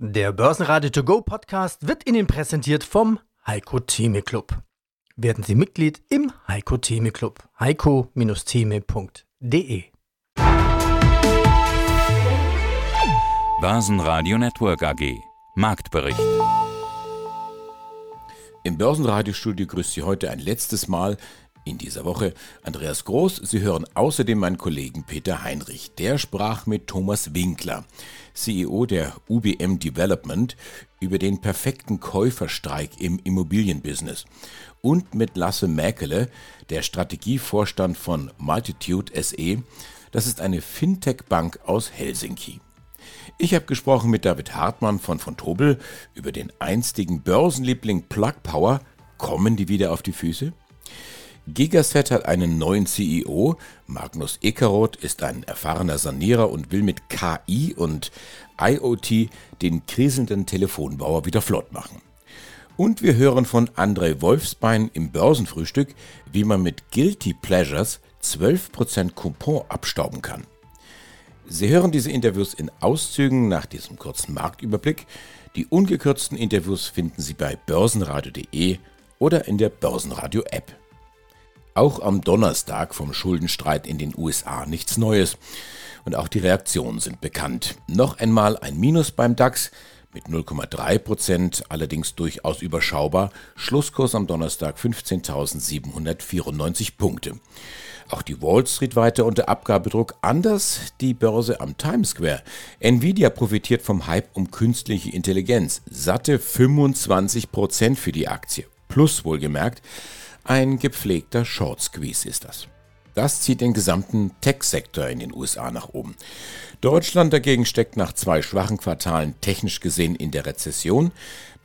Der Börsenradio To Go Podcast wird Ihnen präsentiert vom Heiko Theme Club. Werden Sie Mitglied im Heiko Theme Club. heiko-theme.de Börsenradio Network AG Marktbericht Im Börsenradiostudio grüßt Sie heute ein letztes Mal in dieser Woche Andreas Groß. Sie hören außerdem meinen Kollegen Peter Heinrich. Der sprach mit Thomas Winkler, CEO der UBM Development, über den perfekten Käuferstreik im Immobilienbusiness. Und mit Lasse Mäkele, der Strategievorstand von Multitude SE. Das ist eine Fintech-Bank aus Helsinki. Ich habe gesprochen mit David Hartmann von von Tobel über den einstigen Börsenliebling Plug Power. Kommen die wieder auf die Füße? Gigaset hat einen neuen CEO. Magnus Ekeroth ist ein erfahrener Sanierer und will mit KI und IoT den kriselnden Telefonbauer wieder flott machen. Und wir hören von André Wolfsbein im Börsenfrühstück, wie man mit Guilty Pleasures 12% Coupon abstauben kann. Sie hören diese Interviews in Auszügen nach diesem kurzen Marktüberblick. Die ungekürzten Interviews finden Sie bei börsenradio.de oder in der Börsenradio-App. Auch am Donnerstag vom Schuldenstreit in den USA nichts Neues. Und auch die Reaktionen sind bekannt. Noch einmal ein Minus beim DAX mit 0,3 Prozent, allerdings durchaus überschaubar. Schlusskurs am Donnerstag 15.794 Punkte. Auch die Wall Street weiter unter Abgabedruck, anders die Börse am Times Square. Nvidia profitiert vom Hype um künstliche Intelligenz. Satte 25 Prozent für die Aktie. Plus wohlgemerkt. Ein gepflegter Short Squeeze ist das. Das zieht den gesamten Tech-Sektor in den USA nach oben. Deutschland dagegen steckt nach zwei schwachen Quartalen technisch gesehen in der Rezession.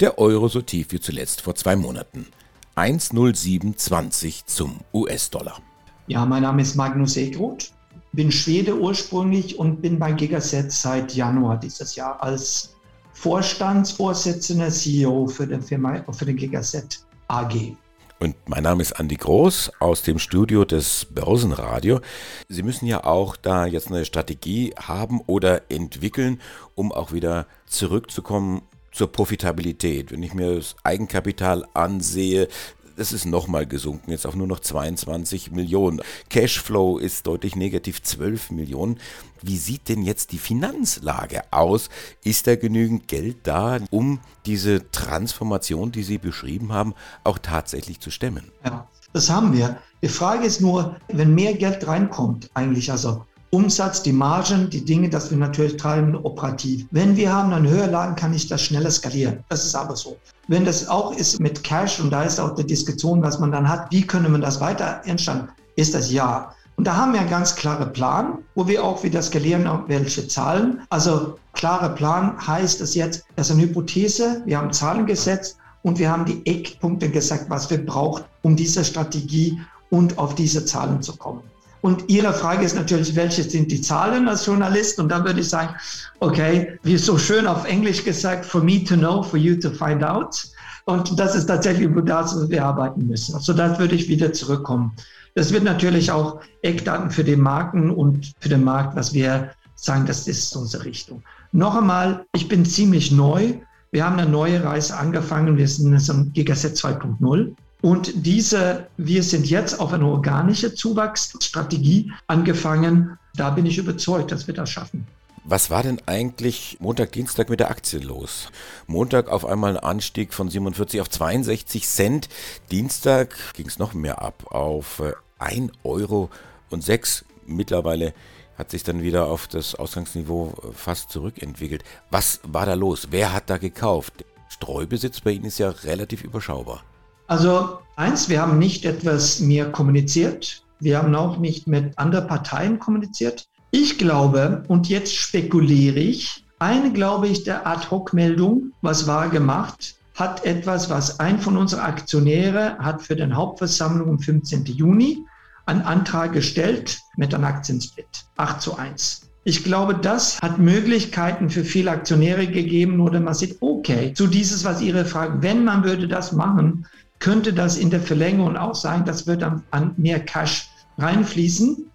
Der Euro so tief wie zuletzt vor zwei Monaten. 1,0720 zum US-Dollar. Ja, mein Name ist Magnus Egroth, bin Schwede ursprünglich und bin bei Gigaset seit Januar dieses Jahr als Vorstandsvorsitzender CEO für die Firma, für den Gigaset AG. Und mein Name ist Andi Groß aus dem Studio des Börsenradio. Sie müssen ja auch da jetzt eine Strategie haben oder entwickeln, um auch wieder zurückzukommen zur Profitabilität. Wenn ich mir das Eigenkapital ansehe, das ist nochmal gesunken, jetzt auf nur noch 22 Millionen. Cashflow ist deutlich negativ 12 Millionen. Wie sieht denn jetzt die Finanzlage aus? Ist da genügend Geld da, um diese Transformation, die Sie beschrieben haben, auch tatsächlich zu stemmen? Ja, das haben wir. Die Frage ist nur, wenn mehr Geld reinkommt, eigentlich, also Umsatz, die Margen, die Dinge, dass wir natürlich treiben operativ. Wenn wir haben dann höher lagen, kann ich das schneller skalieren. Das ist aber so. Wenn das auch ist mit Cash, und da ist auch die Diskussion, was man dann hat, wie könnte man das weiter entstanden, ist das ja. Und da haben wir einen ganz klaren Plan, wo wir auch wieder skalieren, auf welche Zahlen. Also klarer Plan heißt es jetzt, das ist eine Hypothese, wir haben Zahlen gesetzt und wir haben die Eckpunkte gesagt, was wir brauchen, um diese Strategie und auf diese Zahlen zu kommen. Und Ihre Frage ist natürlich, welche sind die Zahlen als Journalist? Und dann würde ich sagen, okay, wie so schön auf Englisch gesagt, for me to know, for you to find out. Und das ist tatsächlich das, was wir arbeiten müssen. Also das würde ich wieder zurückkommen. Das wird natürlich auch Eckdaten für den Marken und für den Markt, was wir sagen, das ist unsere Richtung. Noch einmal, ich bin ziemlich neu. Wir haben eine neue Reise angefangen. Wir sind jetzt am Gigaset 2.0. Und diese, wir sind jetzt auf eine organische Zuwachsstrategie angefangen. Da bin ich überzeugt, dass wir das schaffen. Was war denn eigentlich Montag, Dienstag mit der Aktie los? Montag auf einmal ein Anstieg von 47 auf 62 Cent. Dienstag ging es noch mehr ab auf 1 äh, Euro und 6. Mittlerweile hat sich dann wieder auf das Ausgangsniveau äh, fast zurückentwickelt. Was war da los? Wer hat da gekauft? Streubesitz bei Ihnen ist ja relativ überschaubar. Also eins, wir haben nicht etwas mehr kommuniziert. Wir haben auch nicht mit anderen Parteien kommuniziert. Ich glaube, und jetzt spekuliere ich, eine, glaube ich, der Ad-Hoc-Meldung, was war gemacht, hat etwas, was ein von unseren Aktionäre hat für den Hauptversammlung am 15. Juni einen Antrag gestellt mit einem Aktiensplit 8 zu 1. Ich glaube, das hat Möglichkeiten für viele Aktionäre gegeben, oder man sieht, okay, zu dieses, was Ihre Frage, wenn man würde das machen, könnte das in der Verlängerung auch sein, das wird dann an mehr Cash reinfließen.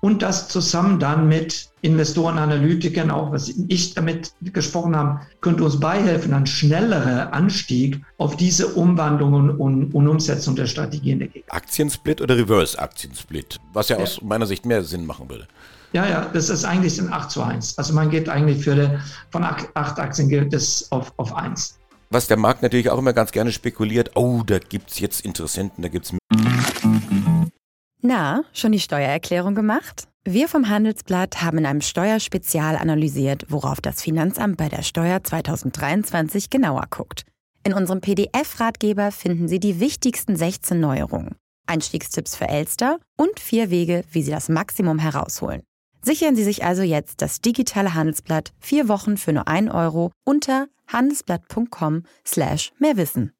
und das zusammen dann mit Investoren, Analytikern, auch was ich damit gesprochen habe, könnte uns beihelfen, ein schnellerer Anstieg auf diese Umwandlung und, und Umsetzung der Strategien der Gegner. Aktiensplit oder Reverse-Aktiensplit, was ja, ja, aus meiner Sicht mehr Sinn machen würde. Ja, ja, das ist eigentlich ein 8 zu 1. Also man geht eigentlich für von 8 Aktien gilt das auf, auf 1. Was der Markt natürlich auch immer ganz gerne spekuliert, oh, da gibt es jetzt Interessenten, da gibt es na, schon die Steuererklärung gemacht? Wir vom Handelsblatt haben in einem Steuerspezial analysiert, worauf das Finanzamt bei der Steuer 2023 genauer guckt. In unserem PDF-Ratgeber finden Sie die wichtigsten 16 Neuerungen, Einstiegstipps für Elster und vier Wege, wie Sie das Maximum herausholen. Sichern Sie sich also jetzt das digitale Handelsblatt vier Wochen für nur 1 Euro unter handelsblatt.com slash mehrwissen.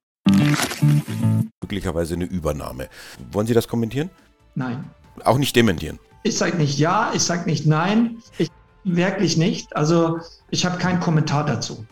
Möglicherweise eine Übernahme. Wollen Sie das kommentieren? Nein. Auch nicht dementieren. Ich sage nicht ja, ich sage nicht nein. Ich wirklich nicht. Also ich habe keinen Kommentar dazu.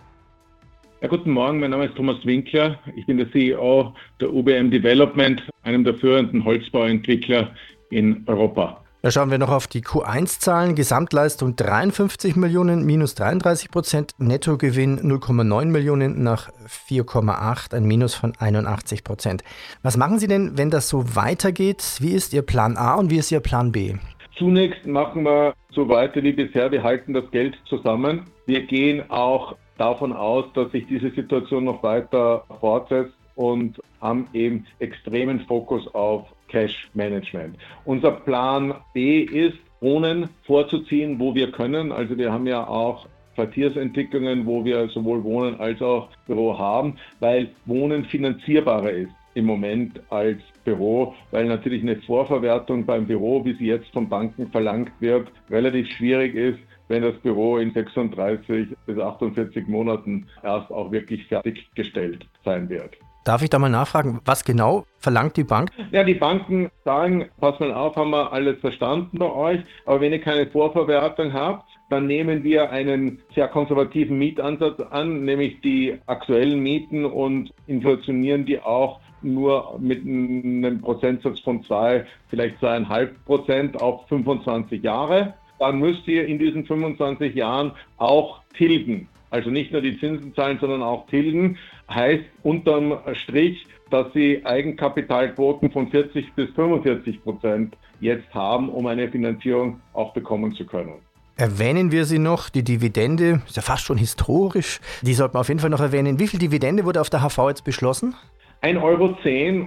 Ja, guten Morgen, mein Name ist Thomas Winkler. Ich bin der CEO der UBM Development, einem der führenden Holzbauentwickler in Europa. Da schauen wir noch auf die Q1-Zahlen. Gesamtleistung 53 Millionen, minus 33 Prozent. Nettogewinn 0,9 Millionen nach 4,8, ein Minus von 81 Prozent. Was machen Sie denn, wenn das so weitergeht? Wie ist Ihr Plan A und wie ist Ihr Plan B? Zunächst machen wir so weiter wie bisher. Wir halten das Geld zusammen. Wir gehen auch davon aus, dass sich diese Situation noch weiter fortsetzt und haben eben extremen Fokus auf Cash Management. Unser Plan B ist, Wohnen vorzuziehen, wo wir können. Also wir haben ja auch Quartiersentwicklungen, wo wir sowohl Wohnen als auch Büro haben, weil Wohnen finanzierbarer ist im Moment als Büro, weil natürlich eine Vorverwertung beim Büro, wie sie jetzt von Banken verlangt wird, relativ schwierig ist, wenn das Büro in 36 bis 48 Monaten erst auch wirklich fertiggestellt sein wird. Darf ich da mal nachfragen, was genau verlangt die Bank? Ja, die Banken sagen, pass mal auf, haben wir alles verstanden bei euch, aber wenn ihr keine Vorverwertung habt, dann nehmen wir einen sehr konservativen Mietansatz an, nämlich die aktuellen Mieten und inflationieren die auch nur mit einem Prozentsatz von zwei, vielleicht zweieinhalb Prozent auf 25 Jahre. Dann müsst ihr in diesen 25 Jahren auch tilgen. Also nicht nur die Zinsen zahlen, sondern auch tilgen. Heißt unterm Strich, dass sie Eigenkapitalquoten von 40 bis 45 Prozent jetzt haben, um eine Finanzierung auch bekommen zu können. Erwähnen wir sie noch, die Dividende, ist ja fast schon historisch, die sollte man auf jeden Fall noch erwähnen. Wie viel Dividende wurde auf der HV jetzt beschlossen? 1,10 Euro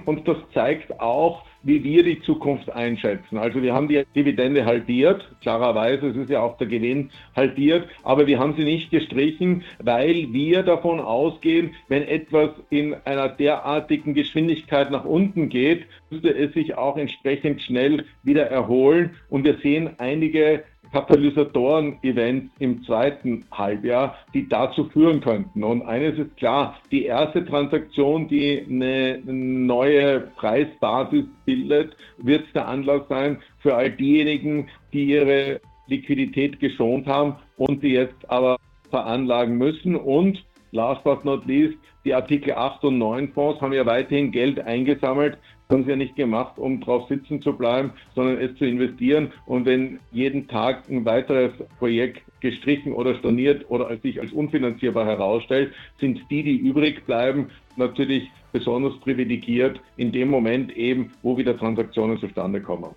und das zeigt auch, wie wir die Zukunft einschätzen. Also wir haben die Dividende halbiert, klarerweise, es ist ja auch der Gewinn halbiert, aber wir haben sie nicht gestrichen, weil wir davon ausgehen, wenn etwas in einer derartigen Geschwindigkeit nach unten geht, müsste es sich auch entsprechend schnell wieder erholen. Und wir sehen einige Katalysatoren-Events im zweiten Halbjahr, die dazu führen könnten. Und eines ist klar, die erste Transaktion, die eine neue Preisbasis bildet, wird der Anlass sein für all diejenigen, die ihre Liquidität geschont haben und sie jetzt aber veranlagen müssen. Und last but not least, die Artikel 8 und 9 Fonds haben ja weiterhin Geld eingesammelt, haben sie ja nicht gemacht, um drauf sitzen zu bleiben, sondern es zu investieren. Und wenn jeden Tag ein weiteres Projekt gestrichen oder storniert oder sich als unfinanzierbar herausstellt, sind die, die übrig bleiben, natürlich besonders privilegiert in dem Moment eben, wo wieder Transaktionen zustande kommen.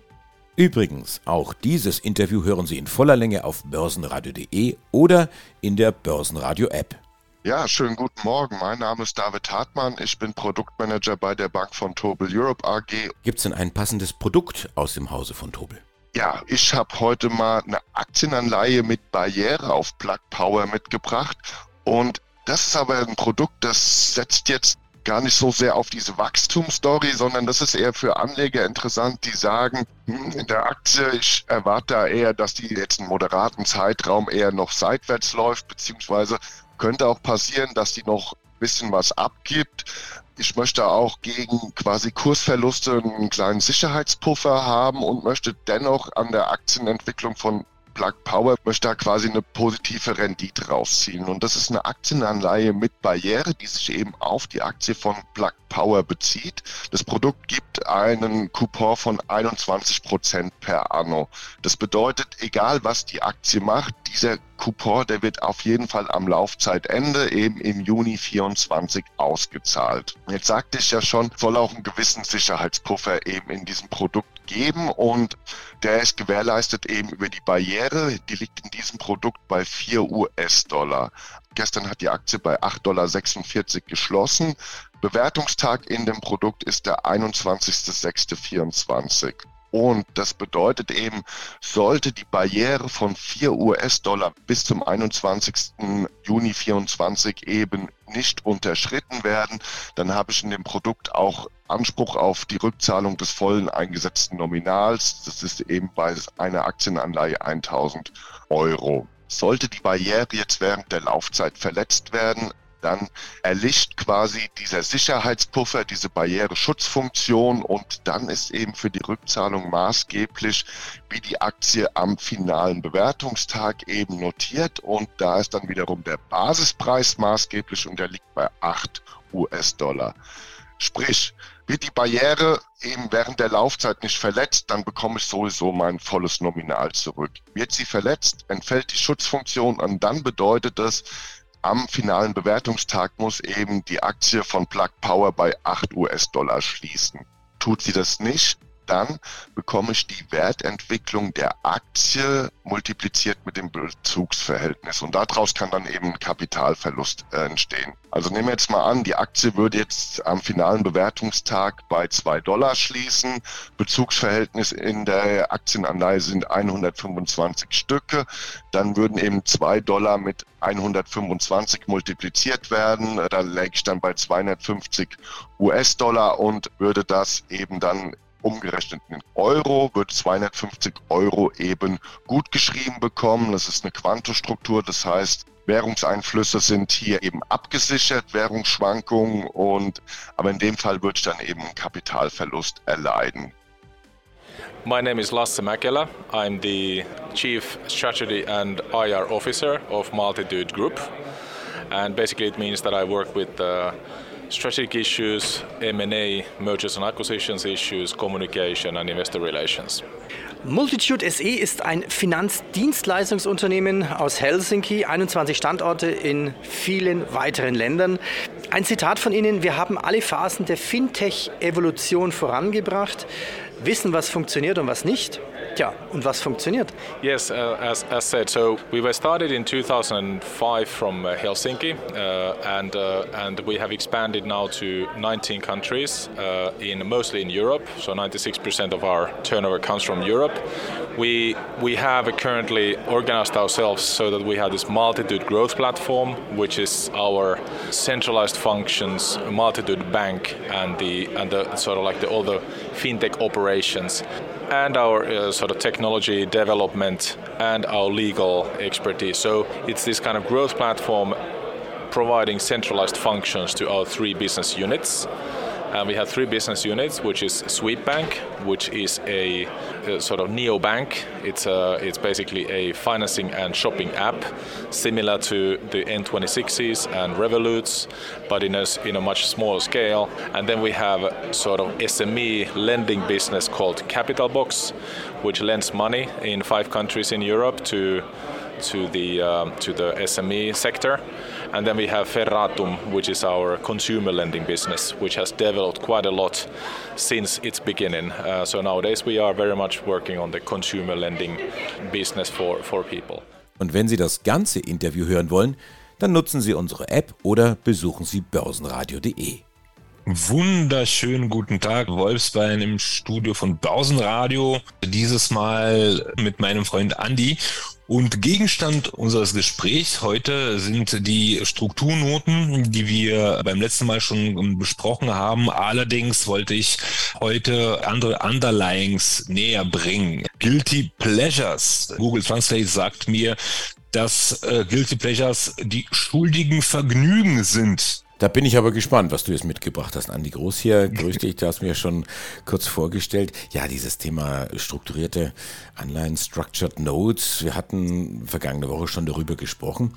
Übrigens, auch dieses Interview hören Sie in voller Länge auf börsenradio.de oder in der Börsenradio-App. Ja, schönen guten Morgen. Mein Name ist David Hartmann. Ich bin Produktmanager bei der Bank von Tobel Europe AG. Gibt es denn ein passendes Produkt aus dem Hause von Tobel? Ja, ich habe heute mal eine Aktienanleihe mit Barriere auf Plug Power mitgebracht. Und das ist aber ein Produkt, das setzt jetzt gar nicht so sehr auf diese Wachstumsstory, sondern das ist eher für Anleger interessant, die sagen, hm, in der Aktie, ich erwarte da eher, dass die jetzt einen moderaten Zeitraum eher noch seitwärts läuft, beziehungsweise könnte auch passieren, dass die noch ein bisschen was abgibt. Ich möchte auch gegen quasi Kursverluste einen kleinen Sicherheitspuffer haben und möchte dennoch an der Aktienentwicklung von Plug Power möchte da quasi eine positive Rendite rausziehen. Und das ist eine Aktienanleihe mit Barriere, die sich eben auf die Aktie von Plug Power bezieht. Das Produkt gibt einen Coupon von 21 Prozent per anno. Das bedeutet, egal was die Aktie macht, dieser Coupon, der wird auf jeden Fall am Laufzeitende eben im Juni 24 ausgezahlt. Jetzt sagte ich ja schon, soll auch einen gewissen Sicherheitspuffer eben in diesem Produkt geben und der ist gewährleistet eben über die Barriere, die liegt in diesem Produkt bei 4 US-Dollar. Gestern hat die Aktie bei 8,46 Dollar geschlossen. Bewertungstag in dem Produkt ist der 21.06.24. Und das bedeutet eben, sollte die Barriere von 4 US-Dollar bis zum 21. Juni 24 eben nicht unterschritten werden, dann habe ich in dem Produkt auch Anspruch auf die Rückzahlung des vollen eingesetzten Nominals. Das ist eben bei einer Aktienanleihe 1000 Euro. Sollte die Barriere jetzt während der Laufzeit verletzt werden, dann erlischt quasi dieser Sicherheitspuffer, diese Barriereschutzfunktion und dann ist eben für die Rückzahlung maßgeblich, wie die Aktie am finalen Bewertungstag eben notiert und da ist dann wiederum der Basispreis maßgeblich und der liegt bei 8 US-Dollar. Sprich, wird die Barriere eben während der Laufzeit nicht verletzt, dann bekomme ich sowieso mein volles Nominal zurück. Wird sie verletzt, entfällt die Schutzfunktion und dann bedeutet das, am finalen Bewertungstag muss eben die Aktie von Plug Power bei 8 US-Dollar schließen. Tut sie das nicht, dann bekomme ich die Wertentwicklung der Aktie multipliziert mit dem Bezugsverhältnis. Und daraus kann dann eben Kapitalverlust äh, entstehen. Also nehmen wir jetzt mal an, die Aktie würde jetzt am finalen Bewertungstag bei 2 Dollar schließen. Bezugsverhältnis in der Aktienanleihe sind 125 Stücke. Dann würden eben 2 Dollar mit 125 multipliziert werden. Da läge ich dann bei 250 US-Dollar und würde das eben dann umgerechnet in Euro, wird 250 Euro eben gut geschrieben bekommen. Das ist eine Quantostruktur, das heißt, Währungseinflüsse sind hier eben abgesichert, Währungsschwankungen und aber in dem Fall wird dann eben einen Kapitalverlust erleiden. My name is Lasse Mäkelä. I'm the Chief Strategy and IR Officer of Multitude Group. And basically it means that I work with uh, strategic issues, M&A, mergers and acquisitions issues, communication and investor relations. Multitude SE ist ein Finanzdienstleistungsunternehmen aus Helsinki, 21 Standorte in vielen weiteren Ländern. Ein Zitat von Ihnen, wir haben alle Phasen der Fintech-Evolution vorangebracht, wissen, was funktioniert und was nicht Tja, und was funktioniert? Yes, uh, as, as said, so we were started in 2005 from uh, Helsinki, uh, and uh, and we have expanded now to 19 countries, uh, in mostly in Europe. So 96% of our turnover comes from Europe. We we have currently organized ourselves so that we have this multitude growth platform, which is our centralized functions, multitude bank, and the and the sort of like the all the fintech operations and our uh, sort of technology development and our legal expertise. So it's this kind of growth platform providing centralized functions to our three business units. And we have three business units, which is Sweetbank, which is a, a sort of neo bank. It's a, it's basically a financing and shopping app, similar to the N26s and Revoluts, but in a, in a much smaller scale. And then we have sort of SME lending business called Capital Box, which lends money in five countries in Europe to to the um, to the SME sector. And then we have Ferratum, which is our consumer lending business, which has developed quite a lot since its beginning. Uh, so nowadays we are very much working on the consumer lending business for, for people. Und wenn Sie das ganze Interview hören wollen, dann nutzen Sie unsere App oder besuchen Sie börsenradio.de. Wunderschönen guten Tag, Wolfsbein im Studio von Börsenradio. Dieses Mal mit meinem Freund Andy. Und Gegenstand unseres Gesprächs heute sind die Strukturnoten, die wir beim letzten Mal schon besprochen haben. Allerdings wollte ich heute andere Underlyings näher bringen. Guilty Pleasures. Google Translate sagt mir, dass äh, Guilty Pleasures die schuldigen Vergnügen sind Da bin ich aber gespannt, was du jetzt mitgebracht hast. Andi Groß hier, grüß dich, du hast mir schon kurz vorgestellt. Ja, dieses Thema strukturierte Anleihen, Structured Notes. Wir hatten vergangene Woche schon darüber gesprochen.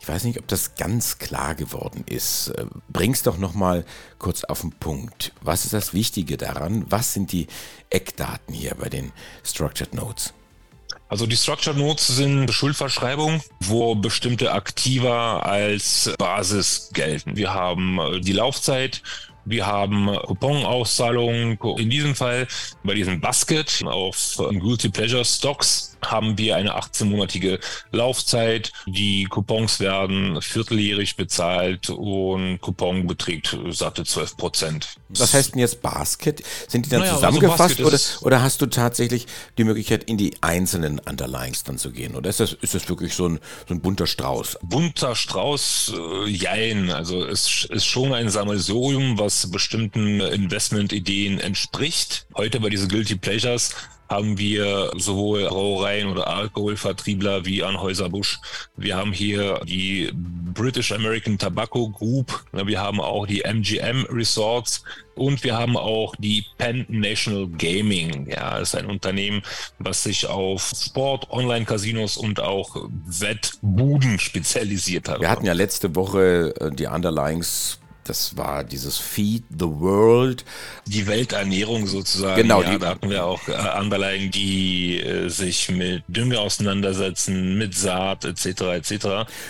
Ich weiß nicht, ob das ganz klar geworden ist. Äh, bring's doch nochmal kurz auf den Punkt. Was ist das Wichtige daran? Was sind die Eckdaten hier bei den Structured Notes? Also die Structured Notes sind Schuldverschreibungen, wo bestimmte Aktiva als Basis gelten. Wir haben äh, die Laufzeit, wir haben Couponauszahlungen. In diesem Fall bei diesem Basket auf Guilty Pleasure Stocks haben wir eine 18-monatige Laufzeit. Die Coupons werden vierteljährig bezahlt und Coupon beträgt satte 12 Prozent. Was heißt denn jetzt Basket? Sind die dann naja, also zusammengefasst also oder, oder hast du tatsächlich die Möglichkeit, in die einzelnen Underlyings dann zu gehen? Oder ist das, ist das wirklich so ein, so ein bunter Strauß? Bunter Strauß, äh, jein. Also es ist schon ein Sammelsurium, was bestimmten Investmentideen entspricht. Heute bei diesen Guilty Pleasures haben wir sowohl Brauereien oder Alkoholvertriebler wie Anhäuser-Busch. Wir haben hier die British American Tobacco Group. Wir haben auch die MGM Resorts und wir haben auch die Penn National Gaming. Ja, ist ein Unternehmen, was sich auf Sport, Online-Casinos und auch Wettbuden spezialisiert hat. Wir hatten ja letzte Woche äh, die Underlyings das war dieses Feed the World. Die Welternährung sozusagen. Genau. Ja, da hatten wir auch äh, Underlagen, die äh, sich mit Dünger auseinandersetzen, mit Saat etc. etc.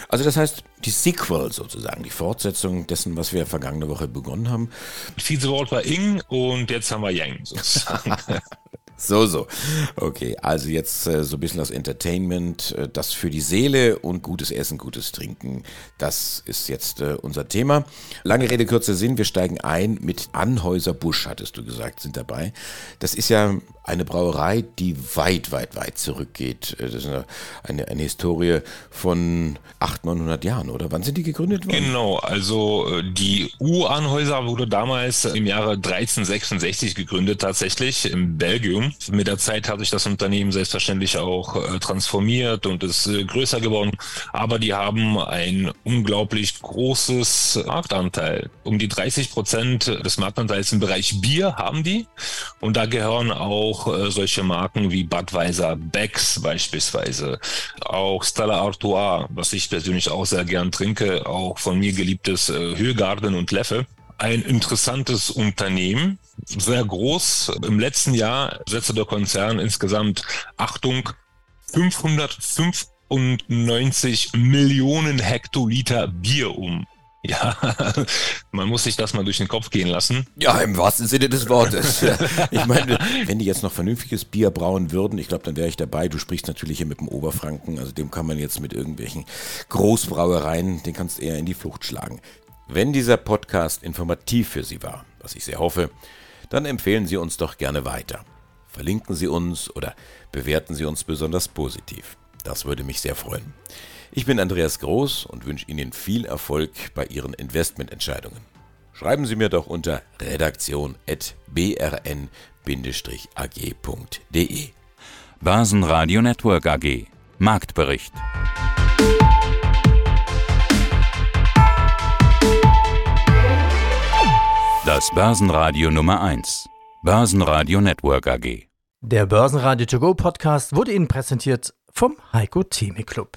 Also das heißt, die Sequel sozusagen, die Fortsetzung dessen, was wir vergangene Woche begonnen haben. Feed the World war Ing und jetzt haben wir Yang sozusagen. So, so. Okay, also jetzt äh, so ein bisschen das Entertainment, äh, das für die Seele und gutes Essen, gutes Trinken. Das ist jetzt äh, unser Thema. Lange Rede, kurzer Sinn. Wir steigen ein mit Anhäuser Busch, hattest du gesagt, sind dabei. Das ist ja eine Brauerei, die weit, weit, weit zurückgeht. Äh, das ist eine, eine, Historie von 800, 900 Jahren, oder? Wann sind die gegründet worden? Genau, also äh, die U-Anhäuser wurde damals im Jahre 1366 gegründet, tatsächlich in Belgien. Mit der Zeit hat sich das Unternehmen selbstverständlich auch äh, transformiert und ist größer geworden. Aber die haben ein unglaublich großes Marktanteil. Um die 30 Prozent des Marktanteils im Bereich Bier haben die. Und da gehören auch auch äh, solche Marken wie Budweiser, Becks beispielsweise, auch Stella Artois, was ich persönlich auch sehr gern trinke, auch von mir geliebtes äh, Höhegarten und Leffe. Ein interessantes Unternehmen, sehr groß. Im letzten Jahr setzte der Konzern insgesamt, Achtung, 595 Millionen Hektoliter Bier um. Ja, man muss sich das mal durch den Kopf gehen lassen. Ja, im wahrsten Sinne des Wortes. ich meine, wenn die jetzt noch vernünftiges Bier brauen würden, ich glaube, dann wäre ich dabei. Du sprichst natürlich hier mit dem Oberfranken, also dem kann man jetzt mit irgendwelchen Großbrauereien, den kannst du eher in die Flucht schlagen. Wenn dieser Podcast informativ für Sie war, was ich sehr hoffe, dann empfehlen Sie uns doch gerne weiter. Verlinken Sie uns oder bewerten Sie uns besonders positiv. Das würde mich sehr freuen. Ich bin Andreas Groß und wünsche Ihnen viel Erfolg bei Ihren Investmententscheidungen. Schreiben Sie mir doch unter redaktion.brn-ag.de. Börsenradio Network AG Marktbericht. Das Börsenradio Nummer 1. Börsenradio Network AG. Der Börsenradio To Go Podcast wurde Ihnen präsentiert vom Heiko Theme Club.